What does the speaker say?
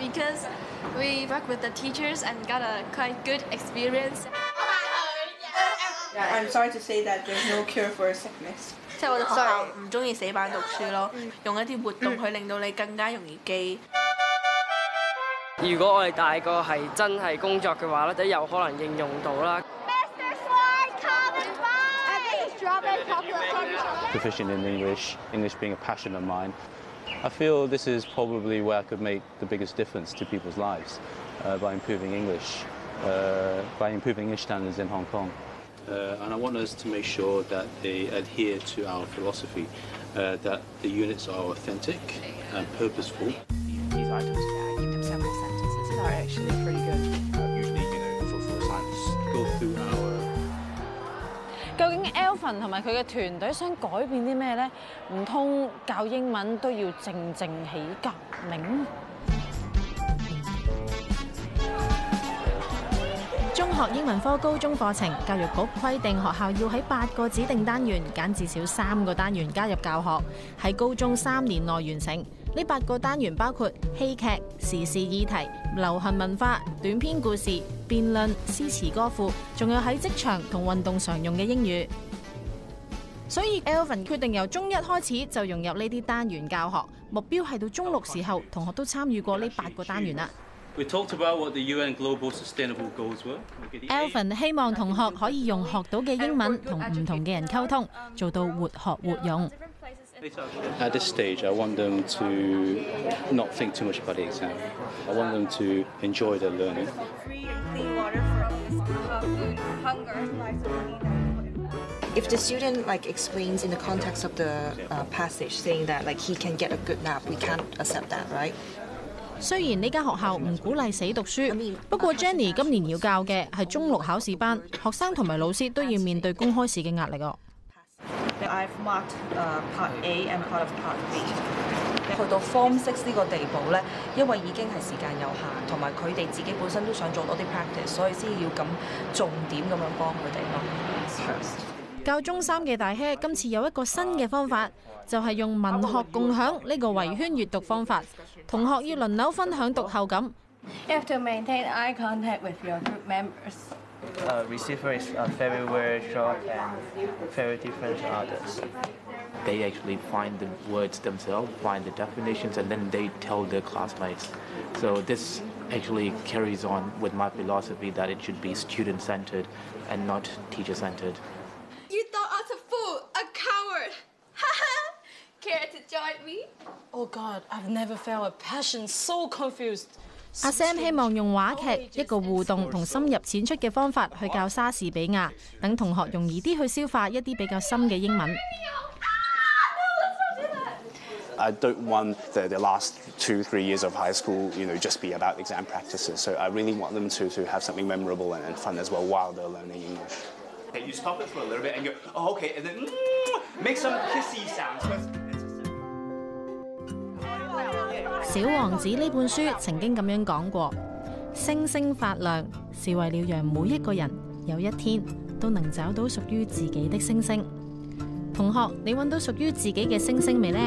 because we work with the teachers and got a quite good experience. Yeah, I'm sorry to say that there's no cure for sickness. 即係我哋學校唔中意死板讀書咯，用一啲活動去令到你更加容易記。如果我哋大個係真係工作嘅話咧，都有可能應用到啦。Proficient in English, English being a passion of mine. I feel this is probably where I could make the biggest difference to people's lives uh, by improving English, uh, by improving English standards in Hong Kong. Uh, and I want us to make sure that they adhere to our philosophy, uh, that the units are authentic and purposeful. These items. Yeah, I give them several sentences. Are actually pretty 同埋佢嘅團隊想改變啲咩咧？唔通教英文都要靜靜起革命？中學英文科高中課程，教育局規定學校要喺八個指定單元揀至少三個單元加入教學，喺高中三年內完成。呢八個單元包括戲劇、時事議題、流行文化、短篇故事、辯論、詩詞歌賦，仲有喺職場同運動常用嘅英語。所以 Elvin 決定由中一開始就融入呢啲單元教學，目標係到中六時候同學都參與過呢八個單元啦。Elvin 希望同學可以用學到嘅英文同唔同嘅人溝通，做到活學活用。if the student like explains in the context of the passage saying that like he can get a good nap，we can't accept that，right？虽然呢间学校唔鼓励死读书，不过 Jenny 今年要教嘅系中六考试班，学生同埋老师都要面对公开试嘅压力哦。去到 Form Six 呢个地步咧，因为已经系时间有限，同埋佢哋自己本身都想做多啲 practice，所以先要咁重点咁样帮佢哋咯。教中三嘅大 have to maintain eye contact with your group members. Uh, Receiver is very very short and very different from others. They actually find the words themselves, find the definitions, and then they tell their classmates. So this actually carries on with my philosophy that it should be student centered and not teacher centered. You thought I was a fool, a coward. Care to join me? Oh God, I've never felt a passion so confused. 阿 Sam do don't want the, the last two, three years of high school, you know, just be about exam practices. So I really want them to, to have something memorable and, and fun as well while they're learning English. 小王子呢本书曾经咁样讲过：星星发亮是为了让每一个人有一天都能找到属于自己的星星。同学，你揾到属于自己嘅星星未呢？」